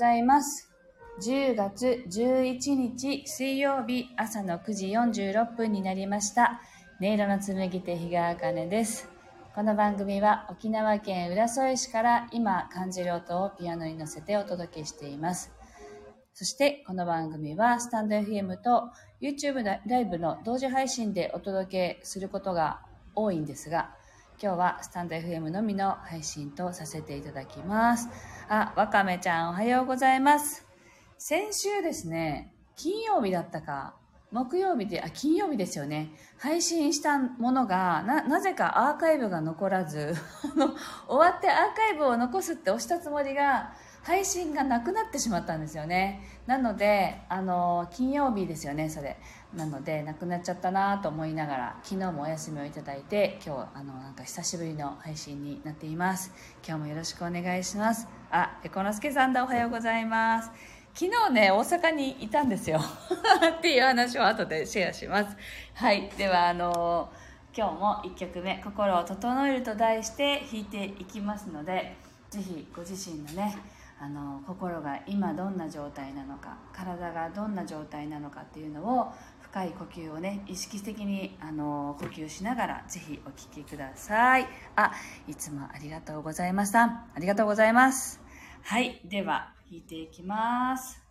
ございます。10月11日水曜日朝の9時46分になりました。音色の紡手日川茜です。この番組は沖縄県浦添市から今感じる音をピアノに乗せてお届けしています。そしてこの番組はスタンド FM と YouTube ライブの同時配信でお届けすることが多いんですが、今日はスタンド FM のみの配信とさせていただきます。あ、わかめちゃんおはようございます。先週ですね、金曜日だったか、木曜日で、あ、金曜日ですよね。配信したものが、な、なぜかアーカイブが残らず、あの、終わってアーカイブを残すって押したつもりが、配信がなくなってしまったんですよね。なので、あの、金曜日ですよね、それ。なので、なくなっちゃったなと思いながら、昨日もお休みをいただいて、今日、あの、なんか久しぶりの配信になっています。今日もよろしくお願いします。あ、ペコのすけさんだ、おはようございます。昨日ね、大阪にいたんですよ。っていう話を後でシェアします。はい。では、あの今日も1曲目、心を整えると題して弾いていきますので、ぜひご自身のね、あの心が今どんな状態なのか体がどんな状態なのかっていうのを深い呼吸をね意識的にあの呼吸しながらぜひお聴きください。あいつもありがとうございました。ありがとうございます。はいでは弾いていきます「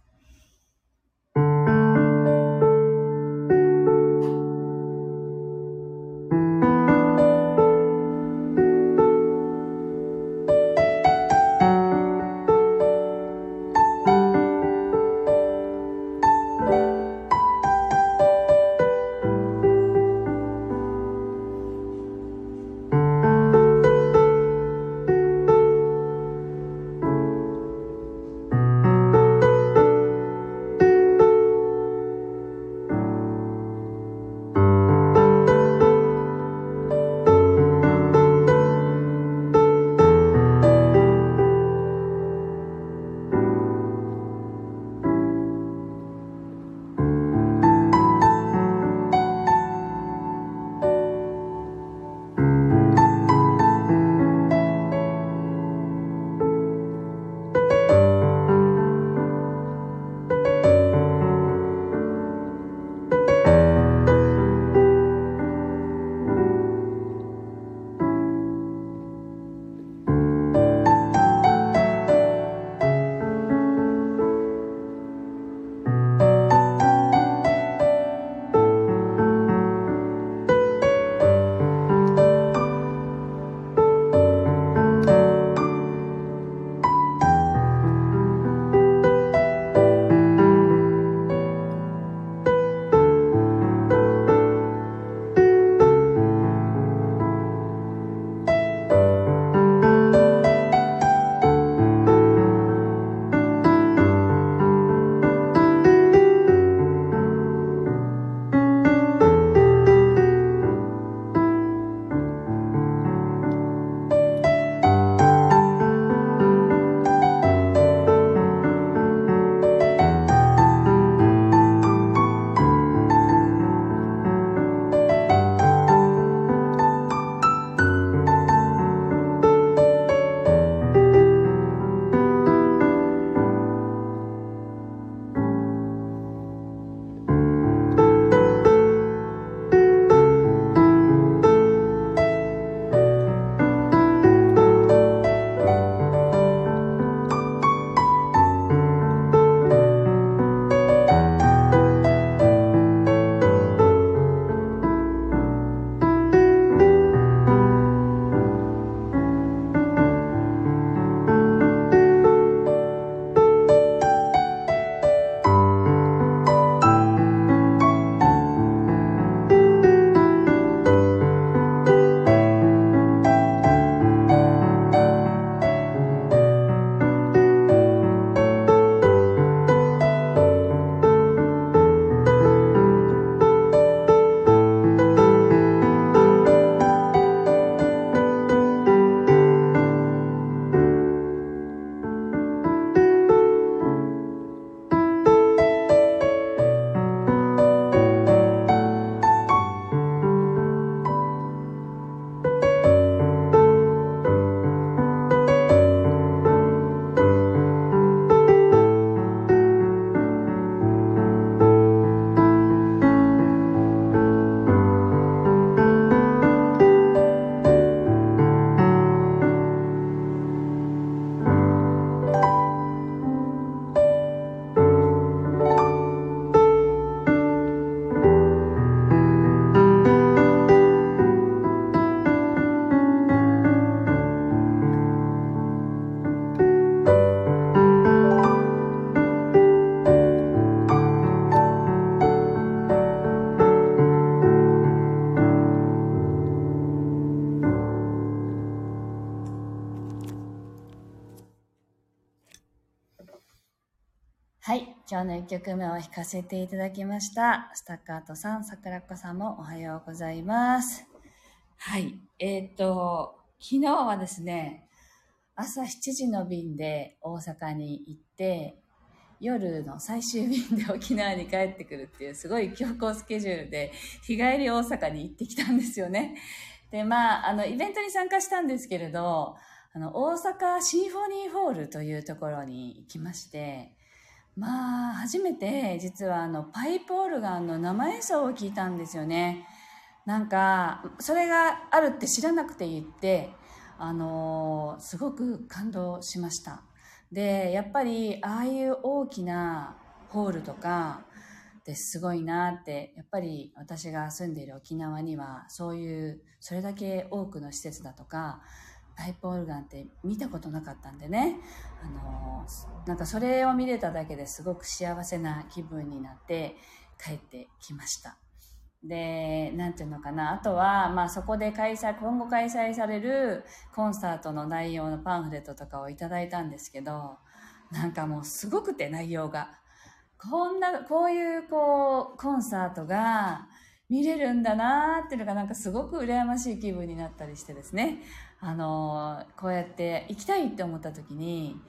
の一曲目を弾かせていただきました。スタッカートさん、桜子さんもおはようございます。はい。えっ、ー、と、昨日はですね、朝7時の便で大阪に行って、夜の最終便で 沖縄に帰ってくるっていうすごい強行スケジュールで日帰り大阪に行ってきたんですよね。で、まあ、あの、イベントに参加したんですけれど、あの、大阪シンフォニーホールというところに行きまして、まあ、初めて実はあの、パイプオルガンの生演奏を聞いたんですよね。なんか、それがあるって知らなくて言って、あのー、すごく感動しました。で、やっぱり、ああいう大きなホールとか、ですごいなって、やっぱり私が住んでいる沖縄には、そういう、それだけ多くの施設だとか、パイプオルガンって見たことなかったんでね、あのー、なんかそれを見れただけですごく幸せな気分になって帰ってきました。で、なんていうのかな。あとは、まあそこで開催、今後開催されるコンサートの内容のパンフレットとかをいただいたんですけど、なんかもうすごくて内容が。こんな、こういうこう、コンサートが見れるんだなーっていうのがなんかすごく羨ましい気分になったりしてですね。あのこうやって行きたいって思った時に、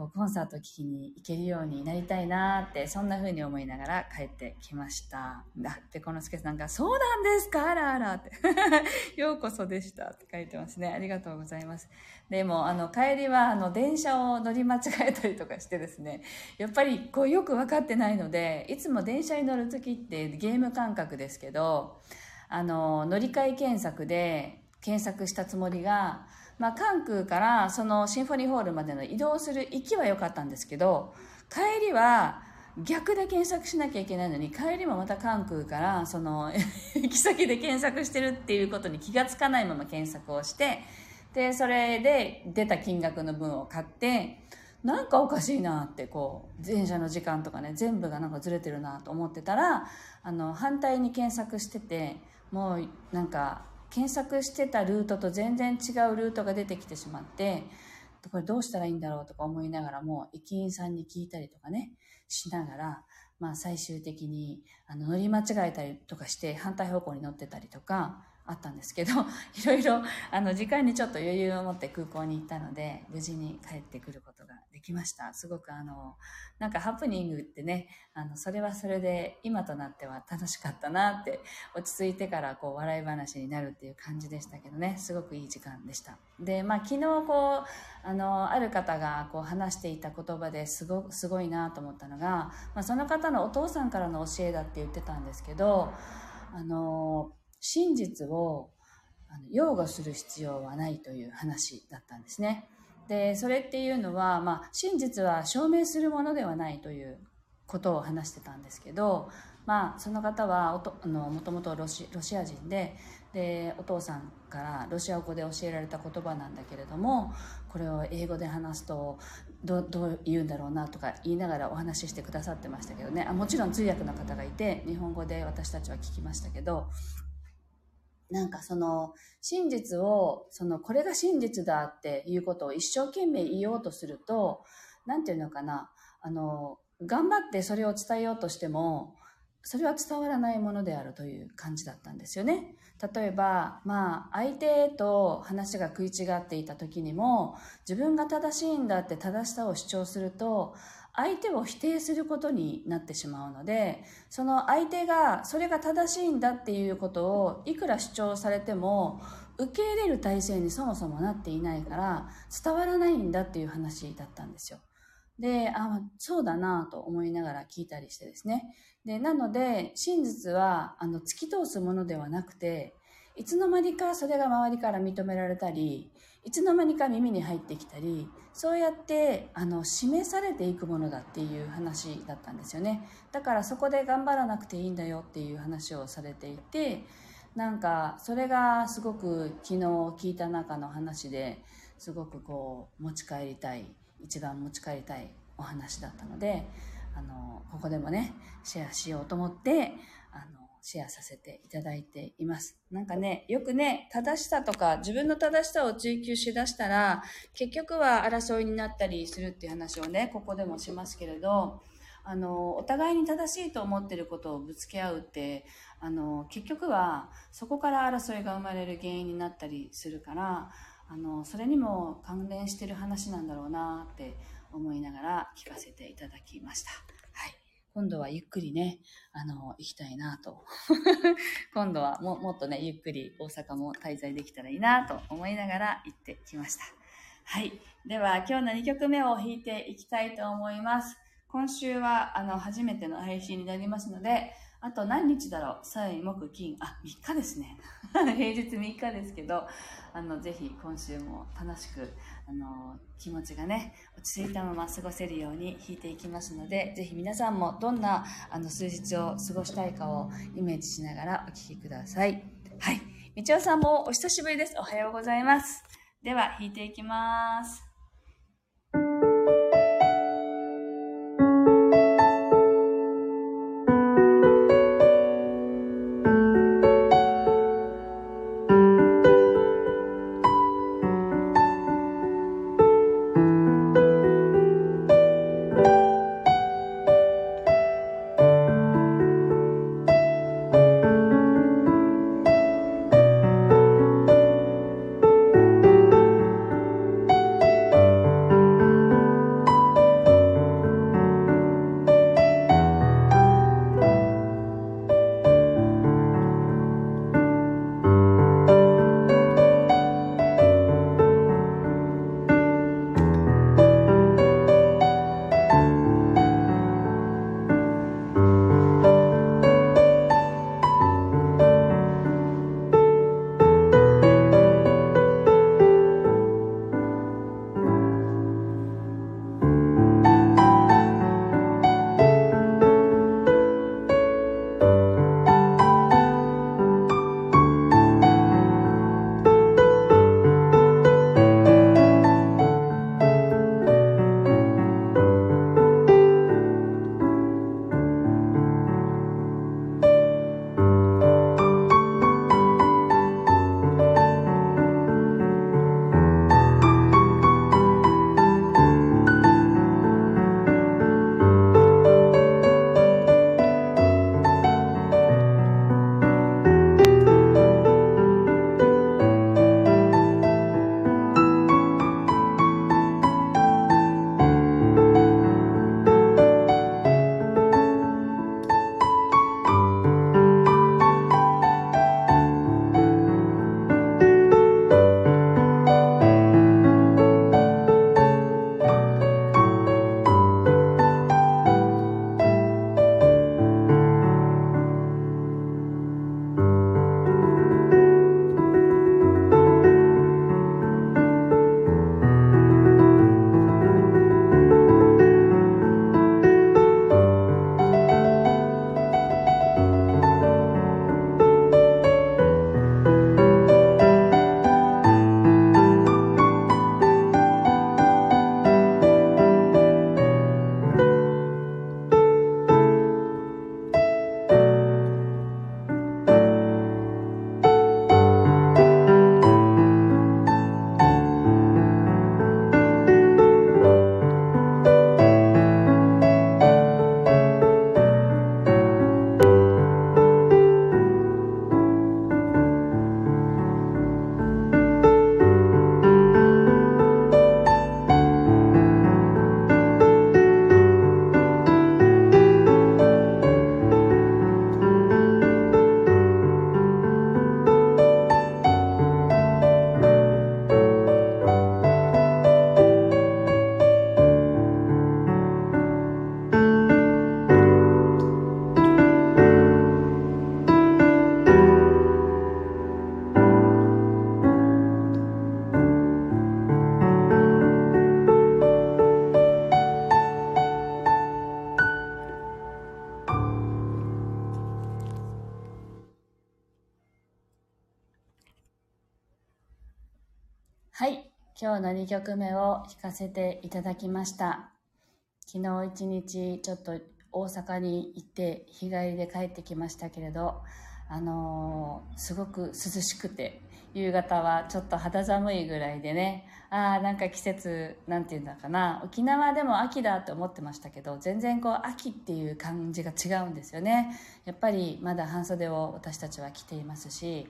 こうコンサート聴きに行けるようになりたいなって、そんな風に思いながら帰ってきました。だってこのスケさんが、そうなんですかあらあらって。ようこそでしたって書いてますね。ありがとうございます。でも、あの、帰りは、あの、電車を乗り間違えたりとかしてですね、やっぱりこうよくわかってないので、いつも電車に乗るときってゲーム感覚ですけど、あの、乗り換え検索で、検索したつもりが、まあ、関空からそのシンフォニーホールまでの移動する行きは良かったんですけど、帰りは逆で検索しなきゃいけないのに、帰りもまた関空からその 行き先で検索してるっていうことに気がつかないまま検索をして、で、それで出た金額の分を買って、なんかおかしいなって、こう、電車の時間とかね、全部がなんかずれてるなと思ってたら、あの、反対に検索してて、もうなんか、検索してたルートと全然違うルートが出てきてしまって、これどうしたらいいんだろうとか思いながらも、駅員さんに聞いたりとかね、しながら、まあ最終的にあの乗り間違えたりとかして反対方向に乗ってたりとか、あったんですけど、いろいろ、あの、時間にちょっと余裕を持って空港に行ったので、無事に帰ってくることできました。すごくあの、なんかハプニングってね、あの、それはそれで今となっては楽しかったなって、落ち着いてからこう、笑い話になるっていう感じでしたけどね、すごくいい時間でした。で、まあ昨日こう、あの、ある方がこう話していた言葉ですご、すごいなと思ったのが、まあその方のお父さんからの教えだって言ってたんですけど、あの、真実をあの擁護する必要はないという話だったんですね。で、それっていうのは、まあ、真実は証明するものではないということを話してたんですけど、まあ、その方はおとあのもともとロシロシア人ででお父さんからロシア語で教えられた言葉なんだけれどもこれを英語で話すとどどう言うんだろうなとか言いながらお話ししてくださってましたけどね。あもちろん通訳の方がいて日本語で私たちは聞きましたけどなんかその真実を、そのこれが真実だっていうことを一生懸命言おうとすると、なんていうのかな、あの、頑張ってそれを伝えようとしても、それは伝わらないものであるという感じだったんですよね。例えば、まあ、相手と話が食い違っていた時にも、自分が正しいんだって正しさを主張すると、相手を否定することになってしまうので、その相手がそれが正しいんだっていうことをいくら主張されても、受け入れる体制にそもそもなっていないから伝わらないんだっていう話だったんですよ。で、あ、そうだなと思いながら聞いたりしてですね。で、なので、真実は、あの、突き通すものではなくて、いつの間にかそれが周りから認められたり、いつの間にか耳に入ってきたり、そうやって、あの、示されていくものだっていう話だったんですよね。だからそこで頑張らなくていいんだよっていう話をされていて、なんか、それがすごく昨日聞いた中の話ですごくこう、持ち帰りたい、一番持ち帰りたいお話だったので、あの、ここでもね、シェアしようと思って、あの、シェアさせていただいています。なんかね、よくね、正しさとか自分の正しさを追求しだしたら、結局は争いになったりするっていう話をね、ここでもしますけれど、あの、お互いに正しいと思ってることをぶつけ合うって、あの、結局はそこから争いが生まれる原因になったりするから、あの、それにも関連してる話なんだろうなって思いながら聞かせていただきました。今度はゆっくりね、あの、行きたいなと。今度はももっとね、ゆっくり大阪も滞在できたらいいなと思いながら行ってきました。はい。では、今日の2曲目を弾いていきたいと思います。今週は、あの、初めての配信になりますので、あと何日だろう？歳、木、金、あ、3日ですね。平日3日ですけど、あの、ぜひ今週も楽しく、あの、気持ちがね、落ち着いたまま過ごせるように弾いていきますので、ぜひ皆さんもどんな、あの、数日を過ごしたいかをイメージしながらお聴きください。はい。みちおさんもお久しぶりです。おはようございます。では、弾いていきます。の2曲目を弾かせていただきました。昨日一日ちょっと大阪に行って日帰りで帰ってきましたけれど、あのー、すごく涼しくて、夕方はちょっと肌寒いぐらいでね、ああ、なんか季節、なんていうんだかな、沖縄でも秋だって思ってましたけど、全然こう秋っていう感じが違うんですよね。やっぱりまだ半袖を私たちは着ていますし、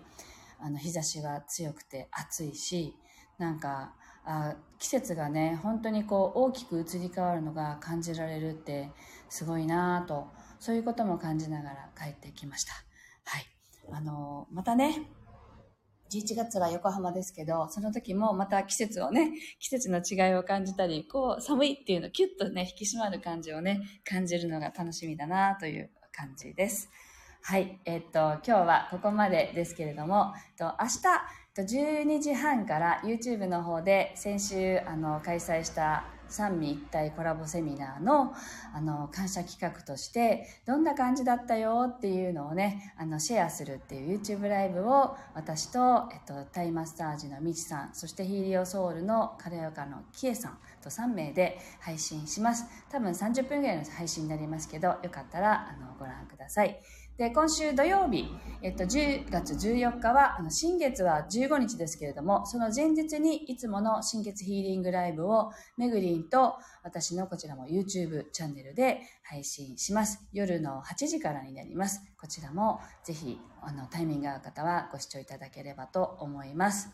あの日差しは強くて暑いし、なんか、あ季節がね、本当にこう大きく移り変わるのが感じられるってすごいなぁと、そういうことも感じながら帰ってきました。はい。あの、またね、11月は横浜ですけど、その時もまた季節をね、季節の違いを感じたり、こう、寒いっていうの、キュッとね、引き締まる感じをね、感じるのが楽しみだなという感じです。はい。えっと、今日はここまでですけれども、えっと、明日、12時半から YouTube の方で先週あの開催した三位一体コラボセミナーのあの感謝企画としてどんな感じだったよっていうのをねあのシェアするっていう YouTube ライブを私と、えっと、タイマッサージのみちさんそしてヒーリオソウルの軽やかのキエさんと3名で配信します。多分30分ぐらいの配信になりますけどよかったらあのご覧ください。で、今週土曜日、えっと、10月14日は、あの、新月は15日ですけれども、その前日にいつもの新月ヒーリングライブを、めぐりんと私のこちらも YouTube チャンネルで配信します。夜の8時からになります。こちらもぜひ、あの、タイミング合う方はご視聴いただければと思います。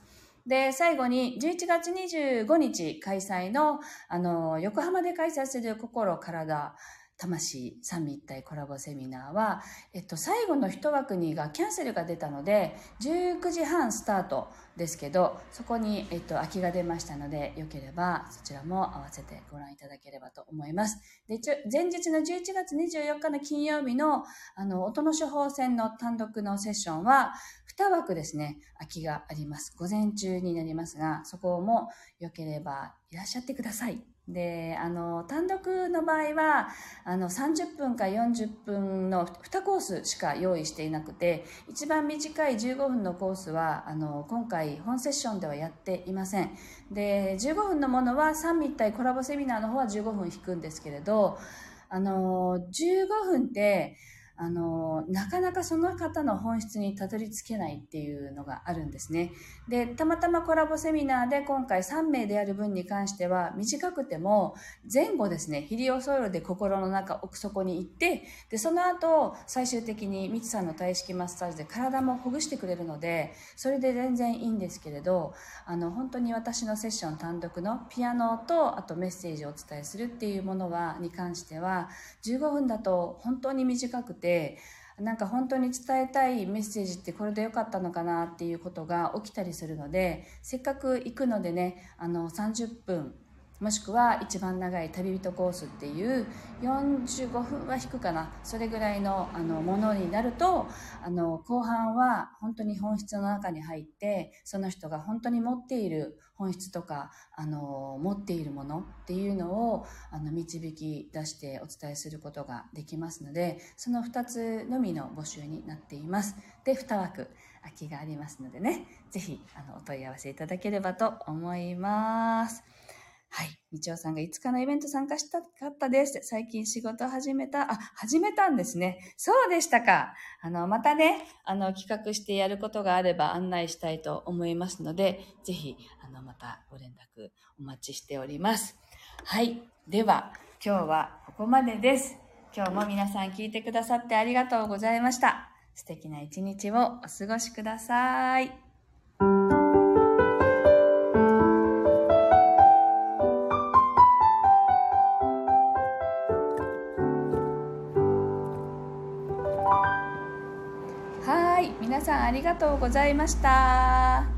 で、最後に11月25日開催の、あの、横浜で開催する心、体、魂三位一体コラボセミナーは、えっと、最後の一枠にがキャンセルが出たので、19時半スタートですけど、そこに、えっと、空きが出ましたので、よければそちらも合わせてご覧いただければと思います。で、前日の11月24日の金曜日の、あの、音の処方箋の単独のセッションは、2枠ですね、空きがあります。午前中になりますが、そこもよければいらっしゃってください。で、あの、単独の場合は、あの、30分か40分の2コースしか用意していなくて、一番短い15分のコースは、あの、今回本セッションではやっていません。で、15分のものは3密体コラボセミナーの方は15分引くんですけれど、あの、15分って、あの、なかなかその方の本質にたどり着けないっていうのがあるんですね。で、たまたまコラボセミナーで今回3名である分に関しては短くても前後ですね、ヒリオソイルで心の中奥底に行って、で、その後最終的にミツさんの体式マッサージで体もほぐしてくれるので、それで全然いいんですけれど、あの、本当に私のセッション単独のピアノとあとメッセージをお伝えするっていうものは、に関しては15分だと本当に短くててなんか本当に伝えたいメッセージってこれで良かったのかなっていうことが起きたりするのでせっかく行くのでねあの30分もしくは一番長い旅人コースっていう45分は引くかな。それぐらいのあのものになるとあの後半は本当に本質の中に入ってその人が本当に持っている本質とかあの持っているものっていうのをあの導き出してお伝えすることができますのでその2つのみの募集になっています。で2枠空きがありますのでね。是非お問い合わせいただければと思います。はい。みちおさんが5日のイベント参加したかったです。最近仕事始めた、あ、始めたんですね。そうでしたか。あの、またね、あの、企画してやることがあれば案内したいと思いますので、ぜひ、あの、またご連絡お待ちしております。はい。では、今日はここまでです。今日も皆さん聞いてくださってありがとうございました。素敵な一日をお過ごしください。ありがとうございました。